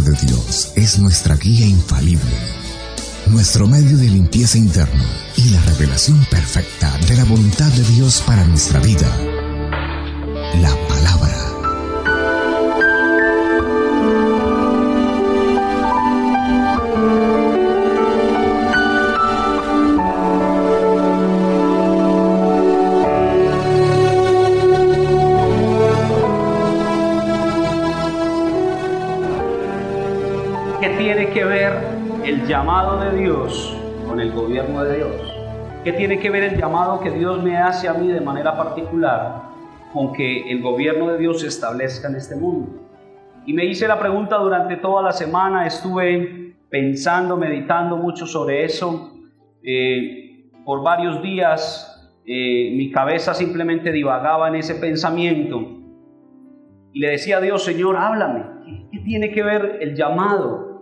de Dios es nuestra guía infalible, nuestro medio de limpieza interna y la revelación perfecta de la voluntad de Dios para nuestra vida. La palabra llamado de Dios con el gobierno de Dios? ¿Qué tiene que ver el llamado que Dios me hace a mí de manera particular con que el gobierno de Dios se establezca en este mundo? Y me hice la pregunta durante toda la semana, estuve pensando, meditando mucho sobre eso. Eh, por varios días eh, mi cabeza simplemente divagaba en ese pensamiento. Y le decía a Dios, Señor, háblame. ¿Qué tiene que ver el llamado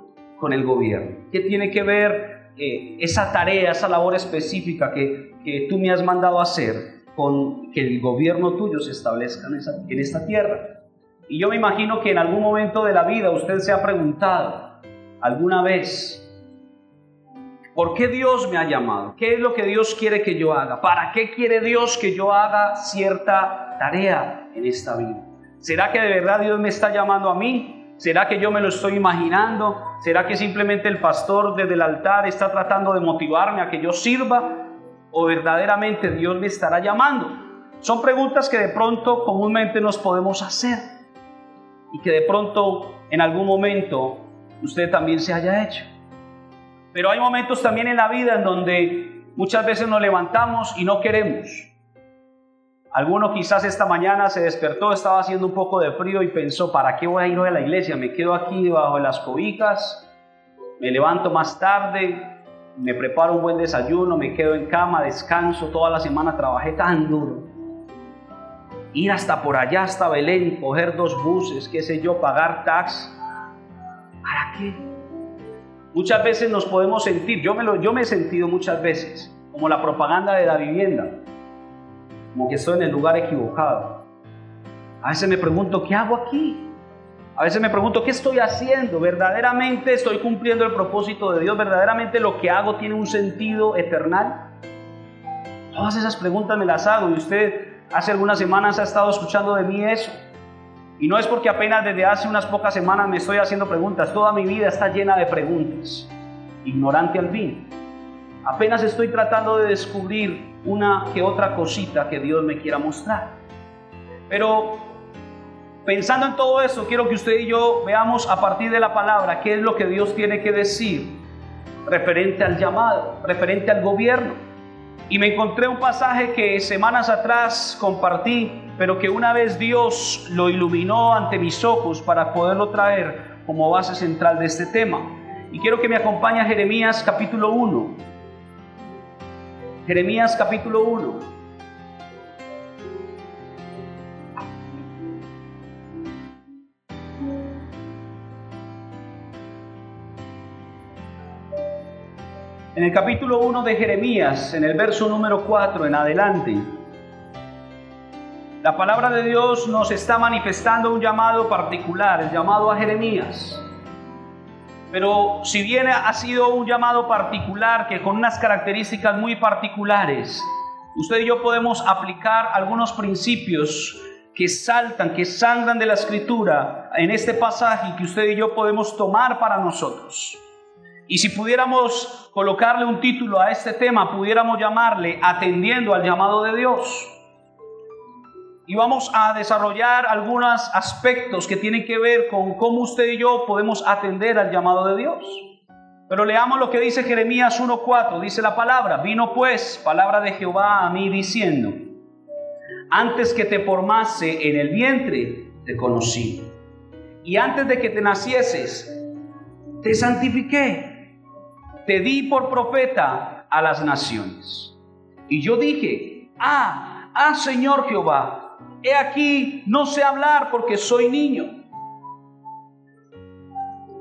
con el gobierno? ¿Qué tiene que ver eh, esa tarea, esa labor específica que, que, tú me has mandado hacer con que el gobierno tuyo se establezca en, en esta tierra? Y yo me imagino que en algún momento de la vida usted se ha preguntado alguna vez, ¿por qué Dios me ha llamado? ¿Qué es lo que Dios quiere que yo haga? ¿Para qué quiere Dios que yo haga cierta tarea en esta vida? ¿Será que de verdad Dios me está llamando a mí? ¿Será que yo me lo estoy imaginando? ¿Será que simplemente el pastor desde el altar está tratando de motivarme a que yo sirva? ¿O verdaderamente Dios me estará llamando? Son preguntas que de pronto comúnmente nos podemos hacer y que de pronto en algún momento usted también se haya hecho. Pero hay momentos también en la vida en donde muchas veces nos levantamos y no queremos. Alguno quizás esta mañana se despertó, estaba haciendo un poco de frío y pensó, ¿para qué voy a ir hoy a la iglesia? Me quedo aquí debajo de las cobijas, me levanto más tarde, me preparo un buen desayuno, me quedo en cama, descanso, toda la semana trabajé tan duro. Ir hasta por allá, hasta Belén, coger dos buses, qué sé yo, pagar tax. ¿Para qué? Muchas veces nos podemos sentir, yo me, lo, yo me he sentido muchas veces, como la propaganda de la vivienda como que estoy en el lugar equivocado. A veces me pregunto, ¿qué hago aquí? A veces me pregunto, ¿qué estoy haciendo? ¿Verdaderamente estoy cumpliendo el propósito de Dios? ¿Verdaderamente lo que hago tiene un sentido eternal? Todas esas preguntas me las hago y usted hace algunas semanas ha estado escuchando de mí eso. Y no es porque apenas desde hace unas pocas semanas me estoy haciendo preguntas, toda mi vida está llena de preguntas, ignorante al fin. Apenas estoy tratando de descubrir una que otra cosita que Dios me quiera mostrar. Pero pensando en todo eso, quiero que usted y yo veamos a partir de la palabra qué es lo que Dios tiene que decir referente al llamado, referente al gobierno. Y me encontré un pasaje que semanas atrás compartí, pero que una vez Dios lo iluminó ante mis ojos para poderlo traer como base central de este tema. Y quiero que me acompañe a Jeremías capítulo 1. Jeremías capítulo 1. En el capítulo 1 de Jeremías, en el verso número 4 en adelante, la palabra de Dios nos está manifestando un llamado particular, el llamado a Jeremías. Pero si bien ha sido un llamado particular, que con unas características muy particulares, usted y yo podemos aplicar algunos principios que saltan, que sangran de la escritura en este pasaje que usted y yo podemos tomar para nosotros. Y si pudiéramos colocarle un título a este tema, pudiéramos llamarle atendiendo al llamado de Dios y vamos a desarrollar algunos aspectos que tienen que ver con cómo usted y yo podemos atender al llamado de Dios. Pero leamos lo que dice Jeremías 1.4, dice la palabra, vino pues palabra de Jehová a mí diciendo, antes que te formase en el vientre, te conocí. Y antes de que te nacieses, te santifiqué, te di por profeta a las naciones. Y yo dije, ah, ah Señor Jehová, he aquí, no sé hablar porque soy niño.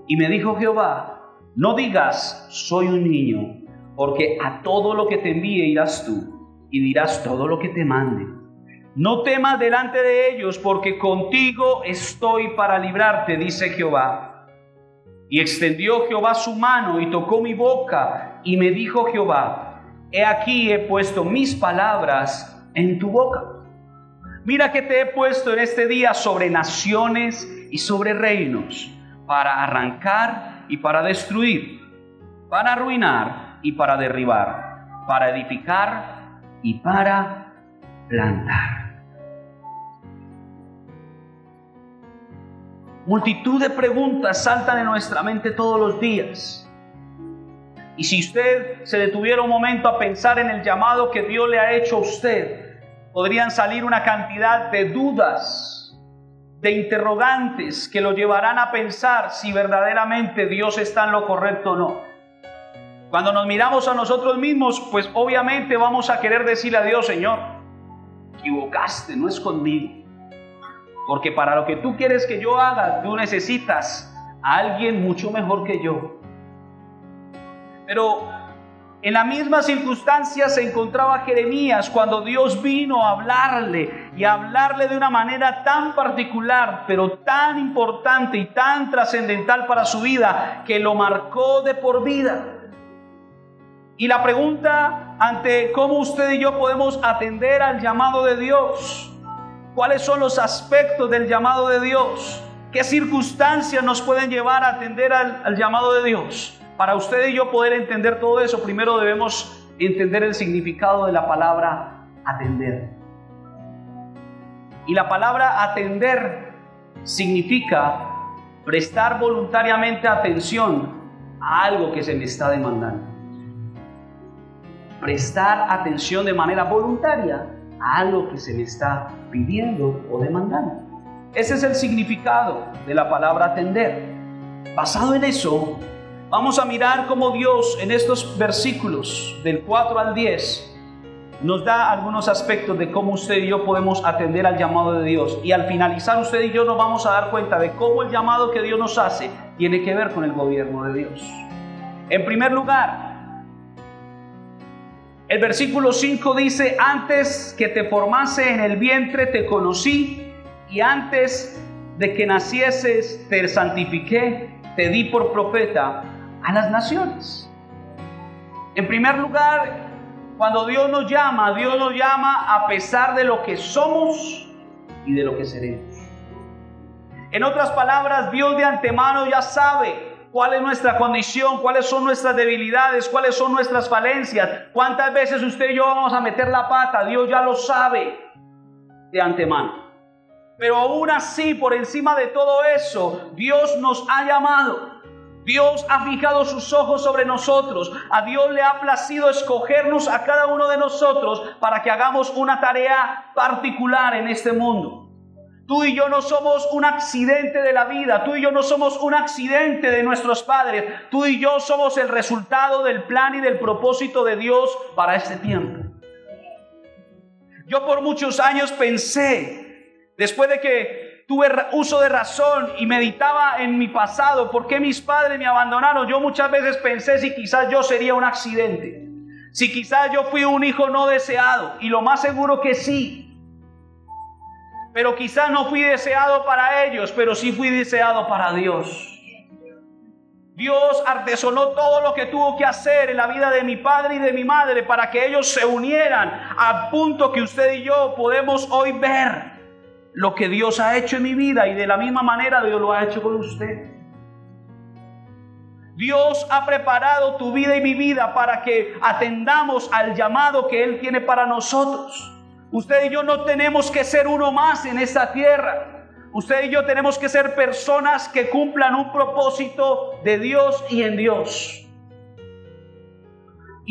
Y me dijo Jehová, no digas, soy un niño, porque a todo lo que te envíe irás tú y dirás todo lo que te mande. No temas delante de ellos, porque contigo estoy para librarte, dice Jehová. Y extendió Jehová su mano y tocó mi boca y me dijo Jehová, he aquí he puesto mis palabras en tu boca. Mira que te he puesto en este día sobre naciones y sobre reinos, para arrancar y para destruir, para arruinar y para derribar, para edificar y para plantar. Multitud de preguntas saltan en nuestra mente todos los días. Y si usted se detuviera un momento a pensar en el llamado que Dios le ha hecho a usted, podrían salir una cantidad de dudas, de interrogantes que lo llevarán a pensar si verdaderamente Dios está en lo correcto o no. Cuando nos miramos a nosotros mismos, pues obviamente vamos a querer decirle a Dios, Señor, equivocaste, no es conmigo. Porque para lo que tú quieres que yo haga, tú necesitas a alguien mucho mejor que yo. Pero en la misma circunstancia se encontraba Jeremías cuando Dios vino a hablarle y a hablarle de una manera tan particular, pero tan importante y tan trascendental para su vida, que lo marcó de por vida. Y la pregunta ante cómo usted y yo podemos atender al llamado de Dios ¿Cuáles son los aspectos del llamado de Dios? ¿Qué circunstancias nos pueden llevar a atender al, llamado de Dios? Para usted y yo poder entender todo eso, primero debemos entender el significado de la palabra atender. Y la palabra atender significa prestar voluntariamente atención a algo que se me está demandando. Prestar atención de manera voluntaria a algo que se me está pidiendo o demandando. Ese es el significado de la palabra atender. Basado en eso, vamos a mirar cómo Dios en estos versículos del 4 al 10 nos da algunos aspectos de cómo usted y yo podemos atender al llamado de Dios. Y al finalizar usted y yo nos vamos a dar cuenta de cómo el llamado que Dios nos hace tiene que ver con el gobierno de Dios. En primer lugar, el versículo 5 dice, antes que te formase en el vientre te conocí y antes de que nacieses te santifiqué, te di por profeta a las naciones. En primer lugar, cuando Dios nos llama, Dios nos llama a pesar de lo que somos y de lo que seremos. En otras palabras, Dios de antemano ya sabe cuál es nuestra condición, cuáles son nuestras debilidades, cuáles son nuestras falencias, cuántas veces usted y yo vamos a meter la pata, Dios ya lo sabe de antemano. Pero aún así, por encima de todo eso, Dios nos ha llamado. Dios ha fijado sus ojos sobre nosotros. A Dios le ha placido escogernos a cada uno de nosotros para que hagamos una tarea particular en este mundo. Tú y yo no somos un accidente de la vida, tú y yo no somos un accidente de nuestros padres, tú y yo somos el resultado del plan y del propósito de Dios para este tiempo. Yo por muchos años pensé, después de que tuve uso de razón y meditaba en mi pasado, por qué mis padres me abandonaron, yo muchas veces pensé si quizás yo sería un accidente, si quizás yo fui un hijo no deseado, y lo más seguro que sí, pero quizás no fui deseado para ellos, pero sí fui deseado para Dios. Dios artesonó todo lo que tuvo que hacer en la vida de mi padre y de mi madre para que ellos se unieran a punto que usted y yo podemos hoy ver lo que Dios ha hecho en mi vida y de la misma manera Dios lo ha hecho con usted. Dios ha preparado tu vida y mi vida para que atendamos al llamado que Él tiene para nosotros. Usted y yo no tenemos que ser uno más en esta tierra. Usted y yo tenemos que ser personas que cumplan un propósito de Dios y en Dios.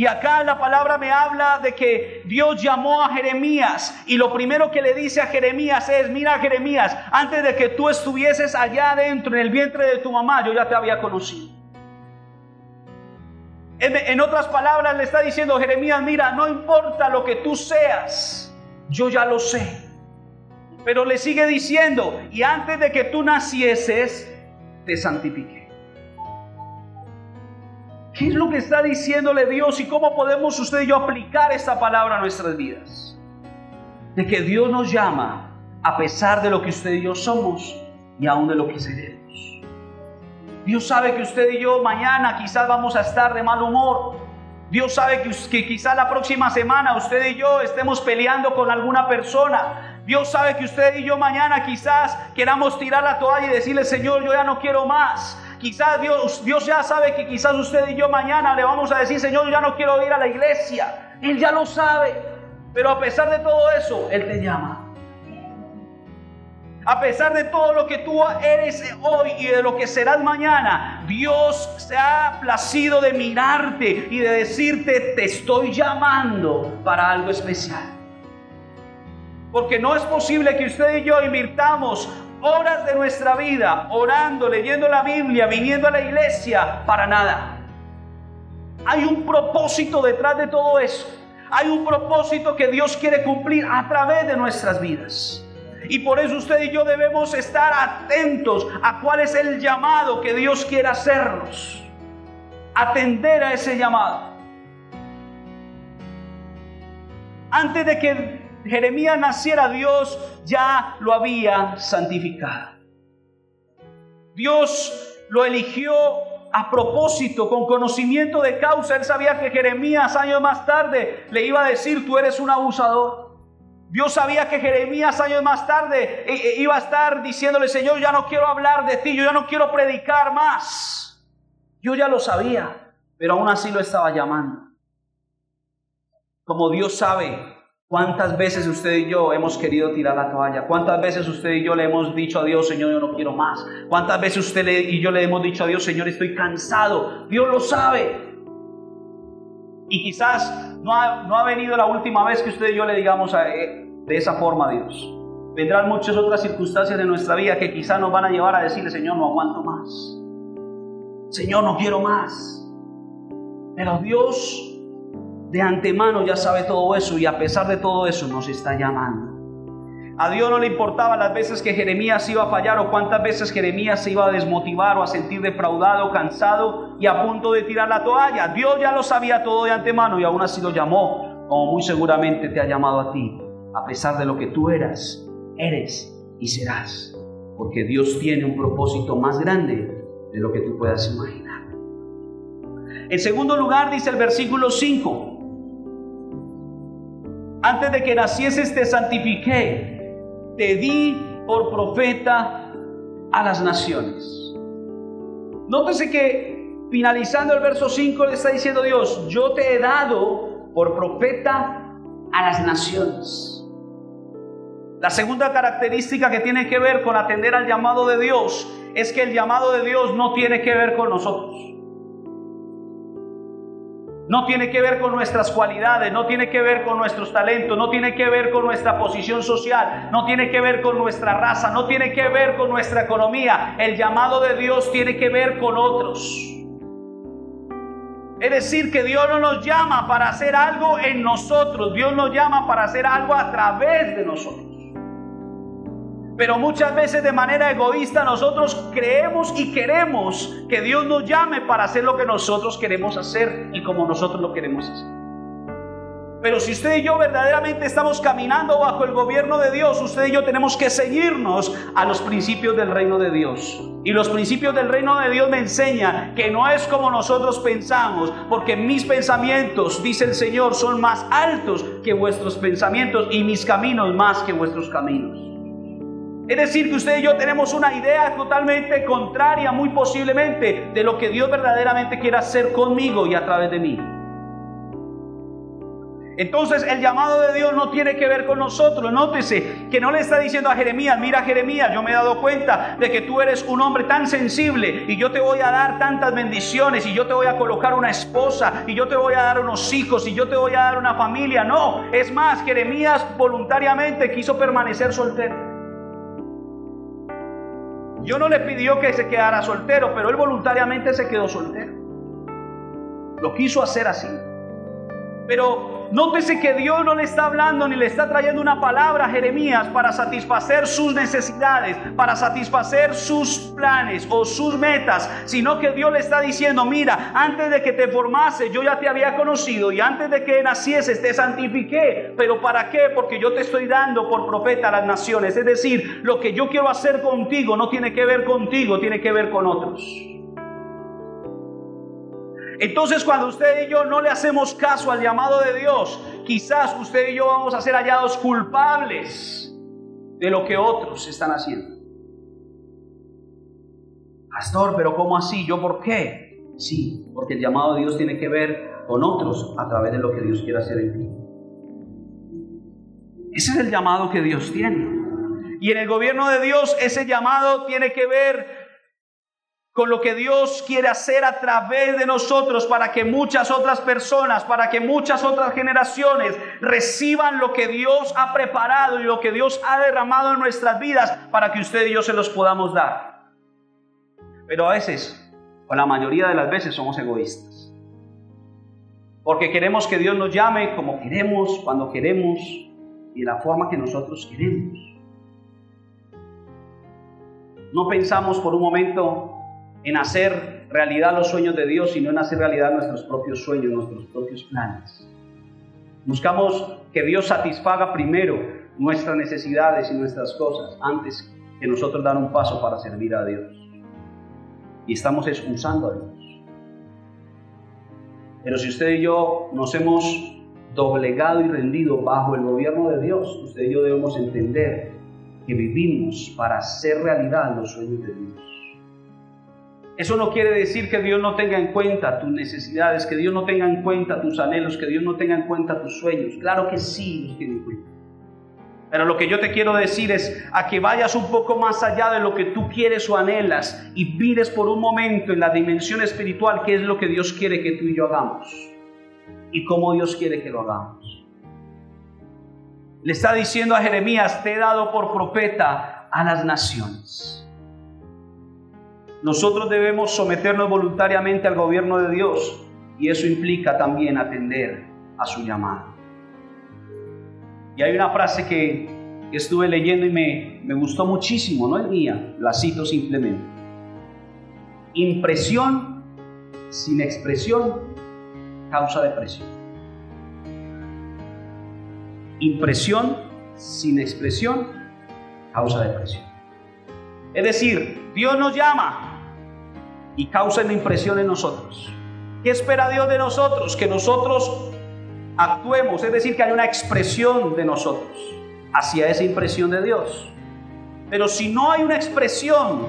Y acá la palabra me habla de que Dios llamó a Jeremías y lo primero que le dice a Jeremías es, mira Jeremías, antes de que tú estuvieses allá adentro en el vientre de tu mamá, yo ya te había conocido. En, otras palabras le está diciendo Jeremías, mira, no importa lo que tú seas, yo ya lo sé. Pero le sigue diciendo, y antes de que tú nacieses, te santifiqué. ¿Qué es lo que está diciéndole Dios y cómo podemos usted y yo aplicar esta palabra a nuestras vidas? De que Dios nos llama a pesar de lo que usted y yo somos y aún de lo que seremos. Dios sabe que usted y yo mañana quizás vamos a estar de mal humor. Dios sabe que, que quizás la próxima semana usted y yo estemos peleando con alguna persona. Dios sabe que usted y yo mañana quizás queramos tirar la toalla y decirle, Señor, yo ya no quiero más. Quizás Dios, Dios ya sabe que quizás usted y yo mañana le vamos a decir, Señor, ya no quiero ir a la iglesia. Él ya lo sabe. Pero a pesar de todo eso, Él te llama. A pesar de todo lo que tú eres hoy y de lo que serás mañana, Dios se ha placido de mirarte y de decirte, te estoy llamando para algo especial. Porque no es posible que usted y yo invirtamos horas de nuestra vida orando, leyendo la Biblia, viniendo a la iglesia para nada. Hay un propósito detrás de todo eso. Hay un propósito que Dios quiere cumplir a través de nuestras vidas. Y por eso usted y yo debemos estar atentos a cuál es el llamado que Dios quiere hacernos. Atender a ese llamado. Antes de que Jeremías naciera, Dios ya lo había santificado. Dios lo eligió a propósito, con conocimiento de causa. Él sabía que Jeremías años más tarde le iba a decir, tú eres un abusador. Dios sabía que Jeremías años más tarde eh, eh, iba a estar diciéndole, Señor, ya no quiero hablar de ti, yo ya no quiero predicar más. Yo ya lo sabía, pero aún así lo estaba llamando. Como Dios sabe cuántas veces usted y yo hemos querido tirar la toalla, cuántas veces usted y yo le hemos dicho a Dios, Señor, yo no quiero más, cuántas veces usted y yo le hemos dicho a Dios, Señor, estoy cansado. Dios lo sabe. Y quizás no ha, no ha venido la última vez que usted y yo le digamos eh, de esa forma a Dios. Vendrán muchas otras circunstancias de nuestra vida que quizás nos van a llevar a decirle, Señor, no aguanto más. Señor, no quiero más. Pero Dios de antemano ya sabe todo eso y a pesar de todo eso nos está llamando. A Dios no le importaba las veces que Jeremías iba a fallar o cuántas veces Jeremías se iba a desmotivar o a sentir defraudado, cansado y a punto de tirar la toalla. Dios ya lo sabía todo de antemano y aún así lo llamó, como muy seguramente te ha llamado a ti, a pesar de lo que tú eras, eres y serás. Porque Dios tiene un propósito más grande de lo que tú puedas imaginar. En segundo lugar dice el versículo 5, antes de que nacieses te santifiqué te di por profeta a las naciones. Nótese que finalizando el verso 5 le está diciendo Dios, yo te he dado por profeta a las naciones. La segunda característica que tiene que ver con atender al llamado de Dios es que el llamado de Dios no tiene que ver con nosotros. No tiene que ver con nuestras cualidades, no tiene que ver con nuestros talentos, no tiene que ver con nuestra posición social, no tiene que ver con nuestra raza, no tiene que ver con nuestra economía. El llamado de Dios tiene que ver con otros. Es decir, que Dios no nos llama para hacer algo en nosotros, Dios nos llama para hacer algo a través de nosotros. Pero muchas veces de manera egoísta nosotros creemos y queremos que Dios nos llame para hacer lo que nosotros queremos hacer y como nosotros lo queremos hacer. Pero si usted y yo verdaderamente estamos caminando bajo el gobierno de Dios, usted y yo tenemos que seguirnos a los principios del reino de Dios. Y los principios del reino de Dios me enseñan que no es como nosotros pensamos, porque mis pensamientos, dice el Señor, son más altos que vuestros pensamientos y mis caminos más que vuestros caminos. Es decir, que usted y yo tenemos una idea totalmente contraria, muy posiblemente, de lo que Dios verdaderamente quiere hacer conmigo y a través de mí. Entonces el llamado de Dios no tiene que ver con nosotros. Nótese que no le está diciendo a Jeremías, mira Jeremías, yo me he dado cuenta de que tú eres un hombre tan sensible y yo te voy a dar tantas bendiciones y yo te voy a colocar una esposa y yo te voy a dar unos hijos y yo te voy a dar una familia. No, es más, Jeremías voluntariamente quiso permanecer soltero. Yo no le pidió que se quedara soltero, pero él voluntariamente se quedó soltero. Lo quiso hacer así. Pero nótese que Dios no le está hablando ni le está trayendo una palabra a Jeremías para satisfacer sus necesidades, para satisfacer sus planes o sus metas, sino que Dios le está diciendo, mira, antes de que te formase yo ya te había conocido y antes de que nacieses te santifiqué. ¿Pero para qué? Porque yo te estoy dando por profeta a las naciones. Es decir, lo que yo quiero hacer contigo no tiene que ver contigo, tiene que ver con otros. Entonces cuando usted y yo no le hacemos caso al llamado de Dios, quizás usted y yo vamos a ser hallados culpables de lo que otros están haciendo. Pastor, pero ¿cómo así? ¿Yo por qué? Sí, porque el llamado de Dios tiene que ver con otros a través de lo que Dios quiere hacer en ti. Ese es el llamado que Dios tiene. Y en el gobierno de Dios ese llamado tiene que ver con lo que Dios quiere hacer a través de nosotros para que muchas otras personas, para que muchas otras generaciones reciban lo que Dios ha preparado y lo que Dios ha derramado en nuestras vidas para que usted y yo se los podamos dar. Pero a veces, o la mayoría de las veces, somos egoístas. Porque queremos que Dios nos llame como queremos, cuando queremos y de la forma que nosotros queremos. No pensamos por un momento en hacer realidad los sueños de Dios, sino en hacer realidad nuestros propios sueños, nuestros propios planes. Buscamos que Dios satisfaga primero nuestras necesidades y nuestras cosas antes que nosotros dar un paso para servir a Dios. Y estamos excusando a Dios. Pero si usted y yo nos hemos doblegado y rendido bajo el gobierno de Dios, usted y yo debemos entender que vivimos para hacer realidad los sueños de Dios. Eso no quiere decir que Dios no tenga en cuenta tus necesidades, que Dios no tenga en cuenta tus anhelos, que Dios no tenga en cuenta tus sueños. Claro que sí los tiene en cuenta. Pero lo que yo te quiero decir es a que vayas un poco más allá de lo que tú quieres o anhelas y pides por un momento en la dimensión espiritual qué es lo que Dios quiere que tú y yo hagamos y cómo Dios quiere que lo hagamos. Le está diciendo a Jeremías, te he dado por profeta a las naciones. Nosotros debemos someternos voluntariamente al gobierno de Dios y eso implica también atender a su llamado. Y hay una frase que estuve leyendo y me, me gustó muchísimo, no es mía, la cito simplemente. Impresión sin expresión causa depresión. Impresión sin expresión causa depresión. Es decir, Dios nos llama, y causa una impresión en nosotros. ¿Qué espera Dios de nosotros? Que nosotros actuemos, es decir, que haya una expresión de nosotros hacia esa impresión de Dios. Pero si no hay una expresión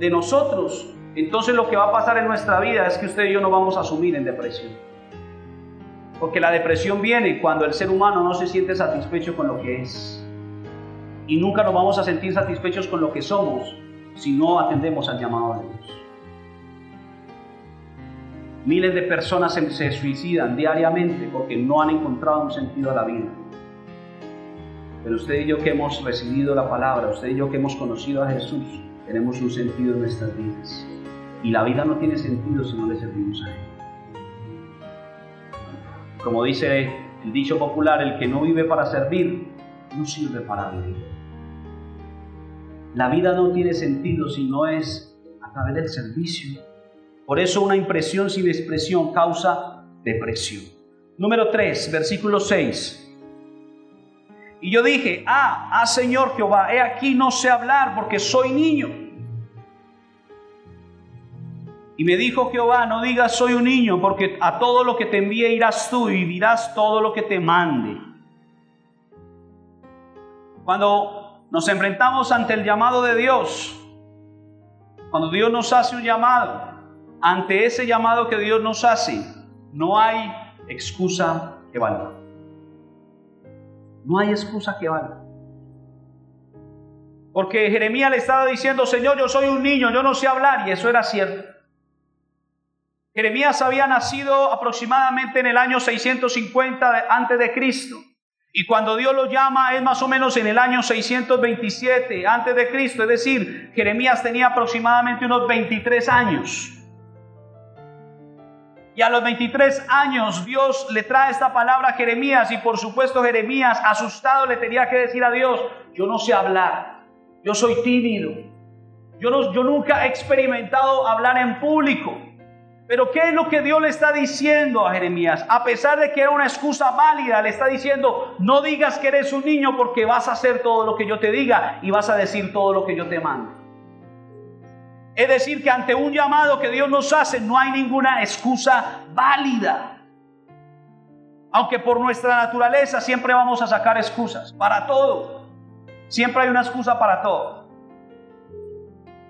de nosotros, entonces lo que va a pasar en nuestra vida es que usted y yo no vamos a asumir en depresión. Porque la depresión viene cuando el ser humano no se siente satisfecho con lo que es. Y nunca nos vamos a sentir satisfechos con lo que somos si no atendemos al llamado de Dios. Miles de personas se, suicidan diariamente porque no han encontrado un sentido a la vida. Pero usted y yo que hemos recibido la palabra, usted y yo que hemos conocido a Jesús, tenemos un sentido en nuestras vidas. Y la vida no tiene sentido si no le servimos a Él. Como dice el dicho popular, el que no vive para servir, no sirve para vivir. La vida no tiene sentido si no es a través del servicio. Por eso una impresión sin expresión causa depresión. Número 3, versículo 6. Y yo dije, ah, ah Señor Jehová, he aquí no sé hablar porque soy niño. Y me dijo Jehová, no digas soy un niño, porque a todo lo que te envíe irás tú y dirás todo lo que te mande. Cuando nos enfrentamos ante el llamado de Dios. Cuando Dios nos hace un llamado, ante ese llamado que Dios nos hace, no hay excusa que valga. No hay excusa que valga. Porque Jeremías le estaba diciendo, Señor, yo soy un niño, yo no sé hablar, y eso era cierto. Jeremías había nacido aproximadamente en el año 650 antes de Cristo. Y cuando Dios lo llama es más o menos en el año 627 antes de Cristo, es decir, Jeremías tenía aproximadamente unos 23 años. Y a los 23 años Dios le trae esta palabra a Jeremías y por supuesto Jeremías asustado le tenía que decir a Dios, yo no sé hablar, yo soy tímido, yo, no, yo nunca he experimentado hablar en público. Pero ¿qué es lo que Dios le está diciendo a Jeremías? A pesar de que era una excusa válida, le está diciendo, no digas que eres un niño porque vas a hacer todo lo que yo te diga y vas a decir todo lo que yo te mando. Es decir, que ante un llamado que Dios nos hace no hay ninguna excusa válida. Aunque por nuestra naturaleza siempre vamos a sacar excusas para todo. Siempre hay una excusa para todo.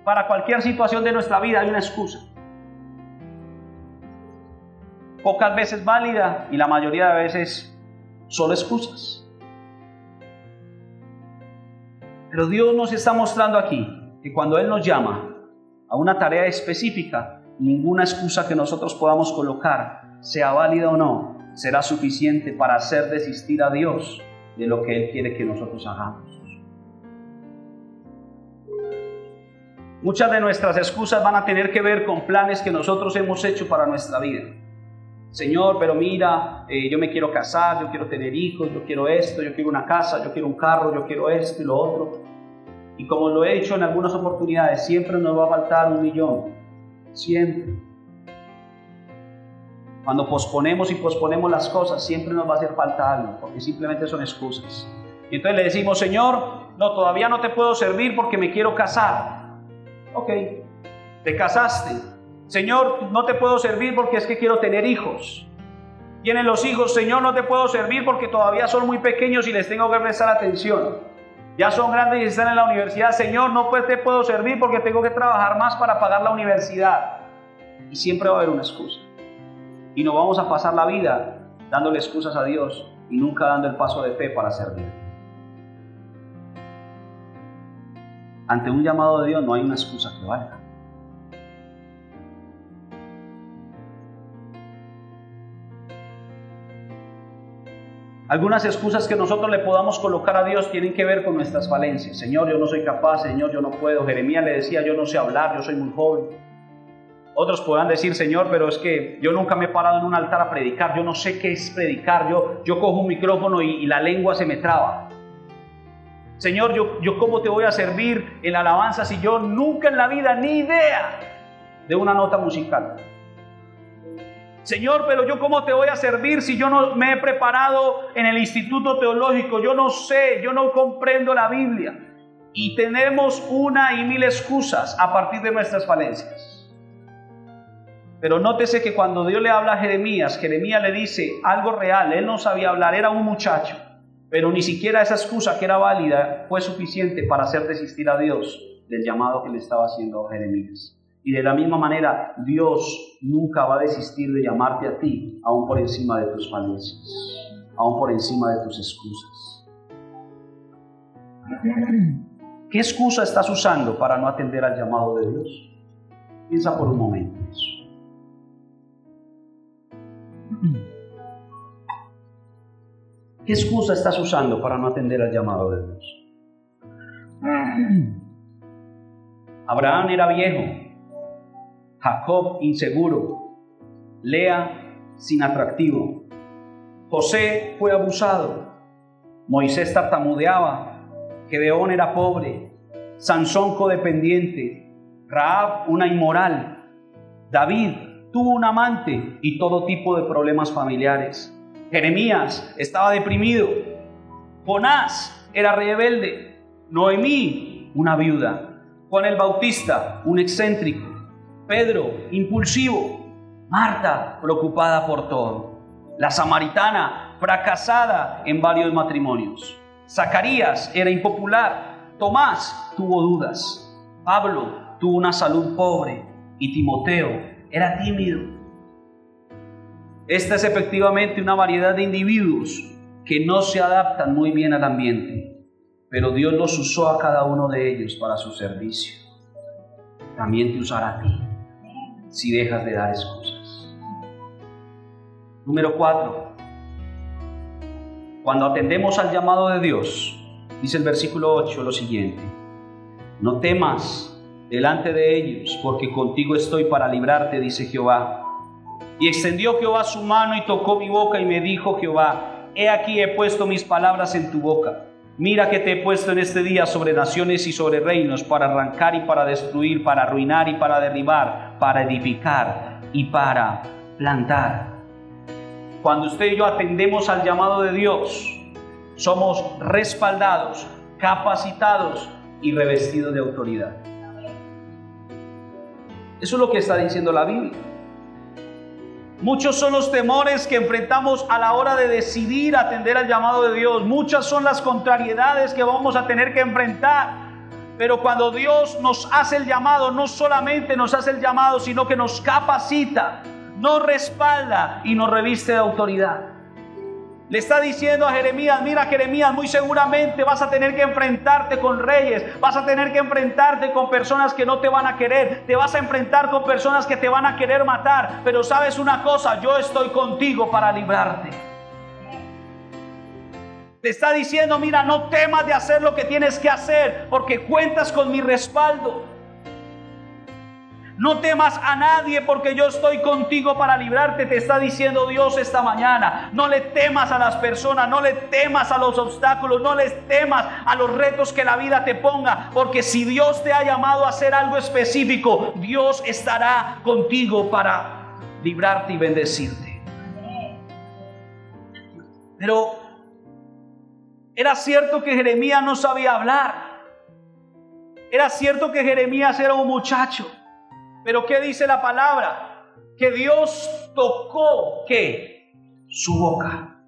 Para cualquier situación de nuestra vida hay una excusa. Pocas veces válida y la mayoría de veces solo excusas. Pero Dios nos está mostrando aquí que cuando Él nos llama a una tarea específica, ninguna excusa que nosotros podamos colocar, sea válida o no, será suficiente para hacer desistir a Dios de lo que Él quiere que nosotros hagamos. Muchas de nuestras excusas van a tener que ver con planes que nosotros hemos hecho para nuestra vida. Señor, pero mira, eh, yo me quiero casar, yo quiero tener hijos, yo quiero esto, yo quiero una casa, yo quiero un carro, yo quiero esto y lo otro. Y como lo he hecho en algunas oportunidades, siempre nos va a faltar un millón. Siempre. Cuando posponemos y posponemos las cosas, siempre nos va a hacer falta algo, porque simplemente son excusas. Y entonces le decimos, Señor, no, todavía no te puedo servir porque me quiero casar. Ok, te casaste. Señor, no te puedo servir porque es que quiero tener hijos. Tienen los hijos, Señor, no te puedo servir porque todavía son muy pequeños y les tengo que prestar atención. Ya son grandes y están en la universidad. Señor, no pues te puedo servir porque tengo que trabajar más para pagar la universidad. Y siempre va a haber una excusa. Y no vamos a pasar la vida dándole excusas a Dios y nunca dando el paso de fe para servir. Ante un llamado de Dios no hay una excusa que valga. Algunas excusas que nosotros le podamos colocar a Dios tienen que ver con nuestras falencias. Señor, yo no soy capaz, Señor, yo no puedo. Jeremías le decía, yo no sé hablar, yo soy muy joven. Otros podrán decir, Señor, pero es que yo nunca me he parado en un altar a predicar, yo no sé qué es predicar, yo, yo cojo un micrófono y, la lengua se me traba. Señor, yo, yo cómo te voy a servir en la alabanza si yo nunca en la vida ni idea de una nota musical. Señor, pero yo cómo te voy a servir si yo no me he preparado en el instituto teológico, yo no sé, yo no comprendo la Biblia. Y tenemos una y mil excusas a partir de nuestras falencias. Pero nótese que cuando Dios le habla a Jeremías, Jeremías le dice algo real, él no sabía hablar, era un muchacho, pero ni siquiera esa excusa que era válida fue suficiente para hacer desistir a Dios del llamado que le estaba haciendo Jeremías. Y de la misma manera, Dios nunca va a desistir de llamarte a ti, aún por encima de tus falencias, aún por encima de tus excusas. ¿Qué excusa estás usando para no atender al llamado de Dios? Piensa por un momento eso. ¿Qué excusa estás usando para no atender al llamado de Dios? Abraham era viejo, Jacob inseguro, Lea sin atractivo, José fue abusado, Moisés tartamudeaba, Gedeón era pobre, Sansón codependiente, Raab una inmoral, David tuvo un amante y todo tipo de problemas familiares. Jeremías estaba deprimido, Jonás era rebelde, Noemí una viuda, Juan el Bautista un excéntrico, Pedro, impulsivo. Marta, preocupada por todo. La samaritana, fracasada en varios matrimonios. Zacarías era impopular. Tomás tuvo dudas. Pablo tuvo una salud pobre. Y Timoteo era tímido. Esta es efectivamente una variedad de individuos que no se adaptan muy bien al ambiente, pero Dios los usó a cada uno de ellos para su servicio. También te usará a ti si dejas de dar excusas. Número cuatro, cuando atendemos al llamado de Dios, dice el versículo 8 lo siguiente, no temas delante de ellos, porque contigo estoy para librarte, dice Jehová. Y extendió Jehová su mano y tocó mi boca y me dijo Jehová, he aquí he puesto mis palabras en tu boca. Mira que te he puesto en este día sobre naciones y sobre reinos para arrancar y para destruir, para arruinar y para derribar, para edificar y para plantar. Cuando usted y yo atendemos al llamado de Dios, somos respaldados, capacitados y revestidos de autoridad. Eso es lo que está diciendo la Biblia. Muchos son los temores que enfrentamos a la hora de decidir atender al llamado de Dios. Muchas son las contrariedades que vamos a tener que enfrentar. Pero cuando Dios nos hace el llamado, no solamente nos hace el llamado, sino que nos capacita, nos respalda y nos reviste de autoridad. Le está diciendo a Jeremías, mira Jeremías, muy seguramente vas a tener que enfrentarte con reyes, vas a tener que enfrentarte con personas que no te van a querer, te vas a enfrentar con personas que te van a querer matar, pero sabes una cosa, yo estoy contigo para librarte. Te está diciendo, mira, no temas de hacer lo que tienes que hacer, porque cuentas con mi respaldo. No temas a nadie porque yo estoy contigo para librarte, te está diciendo Dios esta mañana. No le temas a las personas, no le temas a los obstáculos, no le temas a los retos que la vida te ponga, porque si Dios te ha llamado a hacer algo específico, Dios estará contigo para librarte y bendecirte. Pero era cierto que Jeremías no sabía hablar. Era cierto que Jeremías era un muchacho. Pero ¿qué dice la palabra? Que Dios tocó ¿qué? Su boca.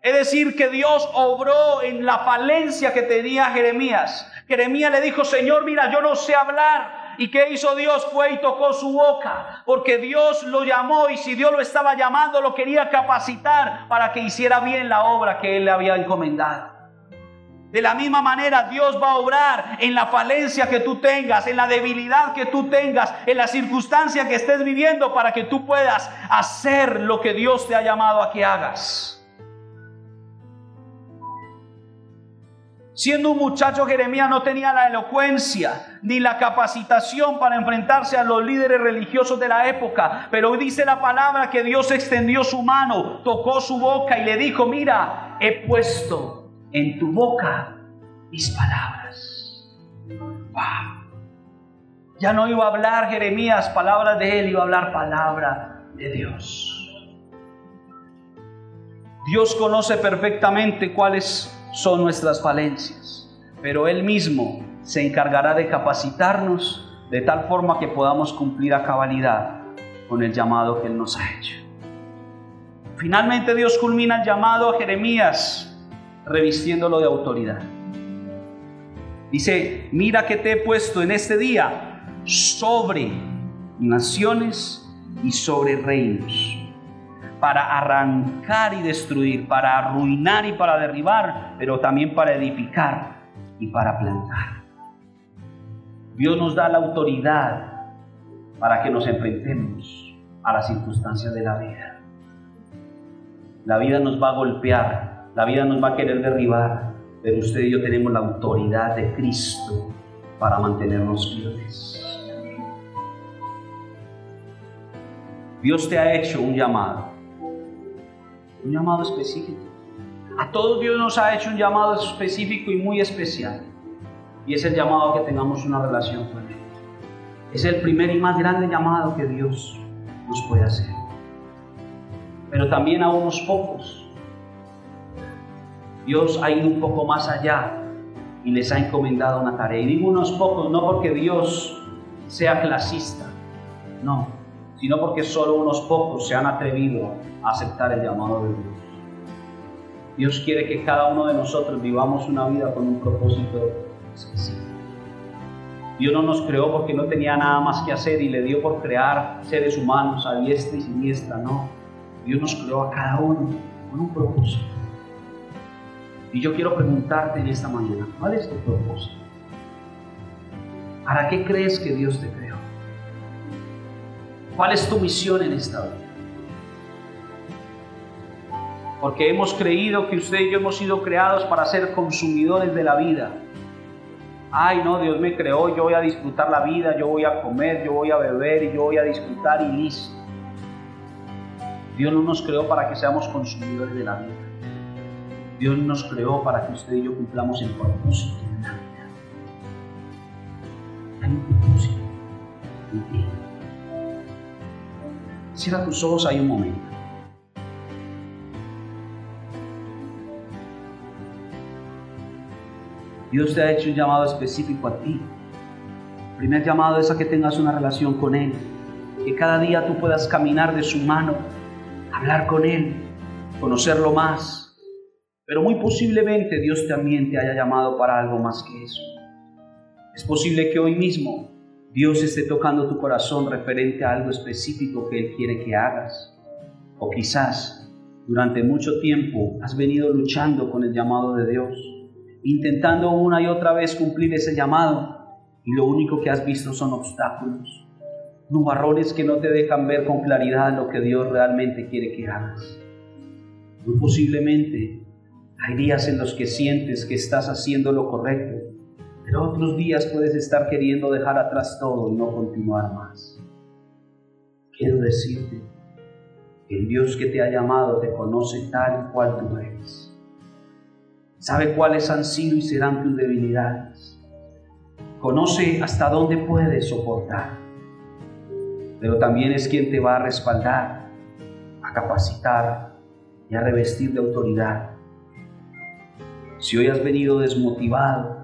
Es decir, que Dios obró en la falencia que tenía Jeremías. Jeremías le dijo, Señor, mira, yo no sé hablar. ¿Y qué hizo Dios? Fue y tocó su boca, porque Dios lo llamó y si Dios lo estaba llamando, lo quería capacitar para que hiciera bien la obra que él le había encomendado. De la misma manera, Dios va a obrar en la falencia que tú tengas, en la debilidad que tú tengas, en la circunstancia que estés viviendo para que tú puedas hacer lo que Dios te ha llamado a que hagas. Siendo un muchacho, Jeremías no tenía la elocuencia ni la capacitación para enfrentarse a los líderes religiosos de la época. Pero dice la palabra que Dios extendió su mano, tocó su boca y le dijo, mira, he puesto en tu boca mis palabras. Ya no iba a hablar Jeremías palabras de él, iba a hablar palabra de Dios. Dios conoce perfectamente cuáles son nuestras falencias, pero Él mismo se encargará de capacitarnos de tal forma que podamos cumplir a cabalidad con el llamado que Él nos ha hecho. Finalmente Dios culmina el llamado a Jeremías revistiéndolo de autoridad. Dice, mira que te he puesto en este día sobre naciones y sobre reinos, para arrancar y destruir, para arruinar y para derribar, pero también para edificar y para plantar. Dios nos da la autoridad para que nos enfrentemos a las circunstancias de la vida. La vida nos va a golpear, la vida nos va a querer derribar, pero usted y yo tenemos la autoridad de Cristo para mantenernos firmes. Dios te ha hecho un llamado, un llamado específico. A todos Dios nos ha hecho un llamado específico y muy especial. Y es el llamado a que tengamos una relación con Él. Es el primer y más grande llamado que Dios nos puede hacer. Pero también a unos pocos Dios ha ido un poco más allá y les ha encomendado una tarea. Y digo unos pocos, no porque Dios sea clasista, no, sino porque solo unos pocos se han atrevido a aceptar el llamado de Dios. Dios quiere que cada uno de nosotros vivamos una vida con un propósito específico. Dios no nos creó porque no tenía nada más que hacer y le dio por crear seres humanos a diestra y siniestra, no. Dios nos creó a cada uno con un propósito. Y yo quiero preguntarte en esta mañana, ¿cuál es tu propósito? ¿Para qué crees que Dios te creó? ¿Cuál es tu misión en esta vida? Porque hemos creído que usted y yo hemos sido creados para ser consumidores de la vida. Ay, no, Dios me creó, yo voy a disfrutar la vida, yo voy a comer, yo voy a beber y yo voy a disfrutar y listo. Dios no nos creó para que seamos consumidores de la vida. Dios nos creó para que usted y yo cumplamos el propósito de la vida. Hay un propósito Cierra tus ojos ahí un momento. Dios te ha hecho un llamado específico a ti. El primer llamado es a que tengas una relación con Él, que cada día tú puedas caminar de su mano, hablar con Él, conocerlo más. Pero muy posiblemente Dios también te haya llamado para algo más que eso. Es posible que hoy mismo Dios esté tocando tu corazón referente a algo específico que Él quiere que hagas. O quizás durante mucho tiempo has venido luchando con el llamado de Dios, intentando una y otra vez cumplir ese llamado y lo único que has visto son obstáculos, nubarrones que no te dejan ver con claridad lo que Dios realmente quiere que hagas. Muy posiblemente hay días en los que sientes que estás haciendo lo correcto, pero otros días puedes estar queriendo dejar atrás todo y no continuar más. Quiero decirte, el Dios que te ha llamado te conoce tal y cual tú eres. Sabe cuáles han sido y serán tus debilidades. Conoce hasta dónde puedes soportar. Pero también es quien te va a respaldar, a capacitar y a revestir de autoridad. Si hoy has venido desmotivado,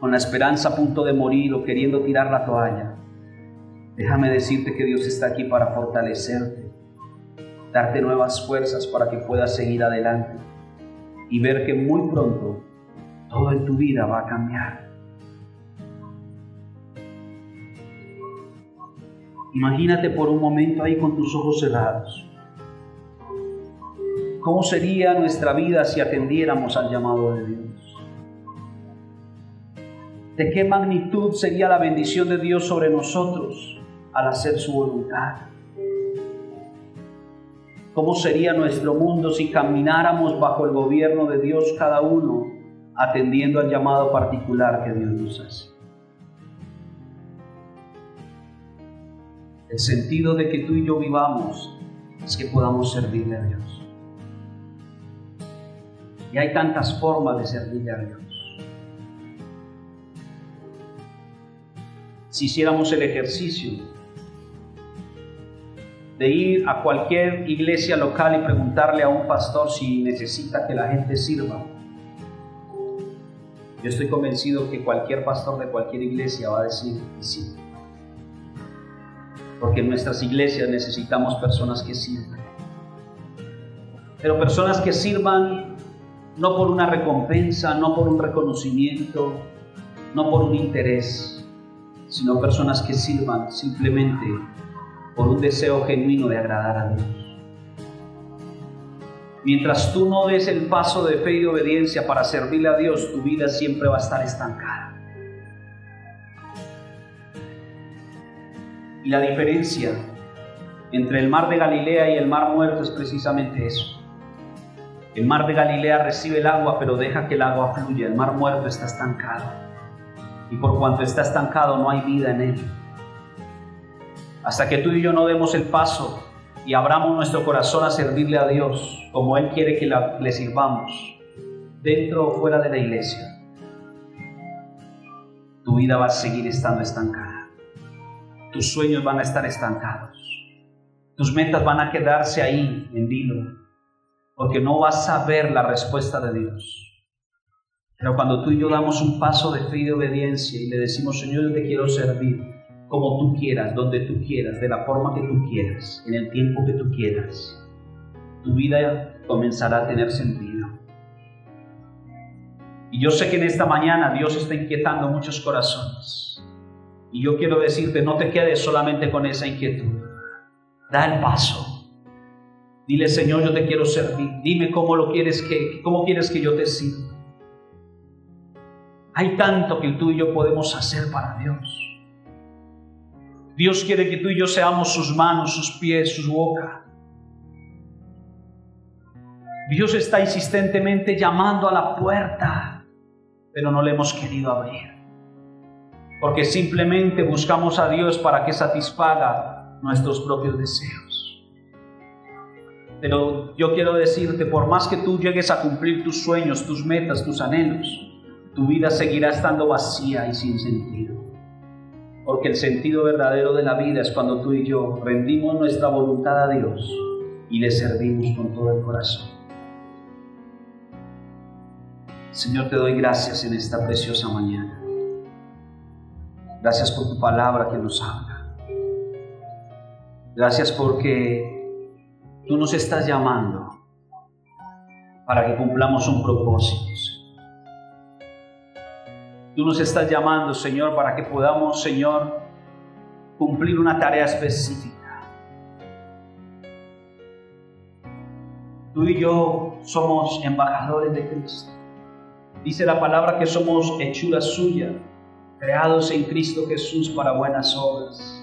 con la esperanza a punto de morir o queriendo tirar la toalla, déjame decirte que Dios está aquí para fortalecerte darte nuevas fuerzas para que puedas seguir adelante y ver que muy pronto todo en tu vida va a cambiar. Imagínate por un momento ahí con tus ojos cerrados. ¿Cómo sería nuestra vida si atendiéramos al llamado de Dios? ¿De qué magnitud sería la bendición de Dios sobre nosotros al hacer su voluntad? ¿Cómo sería nuestro mundo si camináramos bajo el gobierno de Dios cada uno, atendiendo al llamado particular que Dios nos hace? El sentido de que tú y yo vivamos es que podamos servirle a Dios. Y hay tantas formas de servirle a Dios. Si hiciéramos el ejercicio de ir a cualquier iglesia local y preguntarle a un pastor si necesita que la gente sirva. Yo estoy convencido que cualquier pastor de cualquier iglesia va a decir sí. Porque en nuestras iglesias necesitamos personas que sirvan. Pero personas que sirvan no por una recompensa, no por un reconocimiento, no por un interés, sino personas que sirvan simplemente por un deseo genuino de agradar a Dios. Mientras tú no des el paso de fe y obediencia para servirle a Dios, tu vida siempre va a estar estancada. Y la diferencia entre el mar de Galilea y el mar muerto es precisamente eso. El mar de Galilea recibe el agua, pero deja que el agua fluya. El mar muerto está estancado. Y por cuanto está estancado, no hay vida en él. Hasta que tú y yo no demos el paso y abramos nuestro corazón a servirle a Dios como Él quiere que le sirvamos, dentro o fuera de la iglesia, tu vida va a seguir estando estancada. Tus sueños van a estar estancados. Tus metas van a quedarse ahí en vilo, porque no vas a ver la respuesta de Dios. Pero cuando tú y yo damos un paso de fe y de obediencia y le decimos, Señor, yo te quiero servir, como tú quieras, donde tú quieras, de la forma que tú quieras, en el tiempo que tú quieras, tu vida comenzará a tener sentido. Y yo sé que en esta mañana Dios está inquietando muchos corazones. Y yo quiero decirte, no te quedes solamente con esa inquietud. Da el paso. Dile, Señor, yo te quiero servir. Dime cómo lo quieres que, cómo quieres que yo te sirva. Hay tanto que tú y yo podemos hacer para Dios. Dios quiere que tú y yo seamos sus manos, sus pies, su boca. Dios está insistentemente llamando a la puerta, pero no le hemos querido abrir. Porque simplemente buscamos a Dios para que satisfaga nuestros propios deseos. Pero yo quiero decirte, por más que tú llegues a cumplir tus sueños, tus metas, tus anhelos, tu vida seguirá estando vacía y sin sentido. Porque el sentido verdadero de la vida es cuando tú y yo rendimos nuestra voluntad a Dios y le servimos con todo el corazón. Señor, te doy gracias en esta preciosa mañana. Gracias por tu palabra que nos habla. Gracias porque tú nos estás llamando para que cumplamos un propósito. Tú nos estás llamando, Señor, para que podamos, Señor, cumplir una tarea específica. Tú y yo somos embajadores de Cristo. Dice la palabra que somos hechura suya, creados en Cristo Jesús para buenas obras.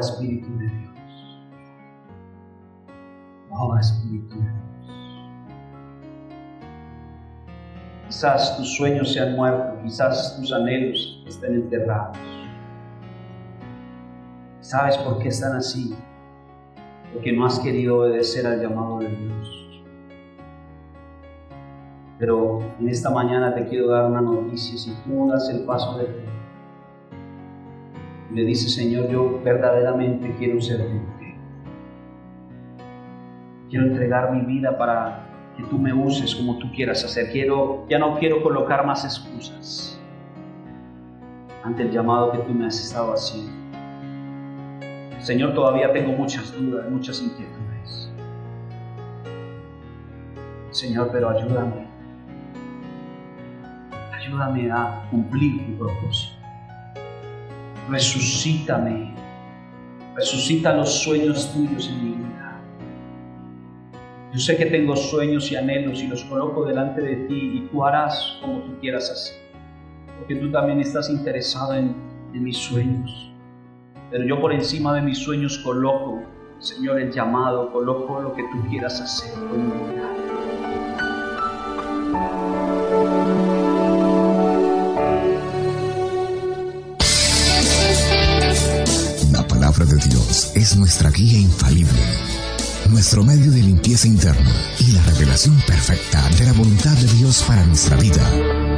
Espíritu de Dios. Obra Espíritu de Dios. Quizás tus sueños se han muerto, quizás tus anhelos estén enterrados. ¿Sabes por qué están así? Porque no has querido obedecer al llamado de Dios. Pero en esta mañana te quiero dar una noticia. Si tú das el paso de fe le dices, Señor, yo verdaderamente quiero servirte. Quiero entregar mi vida para que tú me uses como tú quieras hacer. Quiero, ya no quiero colocar más excusas ante el llamado que tú me has estado haciendo. Señor, todavía tengo muchas dudas, muchas inquietudes. Señor, pero ayúdame. Ayúdame a cumplir tu propósito. Resucítame. Resucita los sueños tuyos en mi vida. Yo sé que tengo sueños y anhelos y los coloco delante de ti y tú harás como tú quieras hacer. Porque tú también estás interesado en, en mis sueños. Pero yo por encima de mis sueños coloco, Señor, el llamado, coloco lo que tú quieras hacer con mi vida. Es nuestra guía infalible, nuestro medio de limpieza interna y la revelación perfecta de la voluntad de Dios para nuestra vida.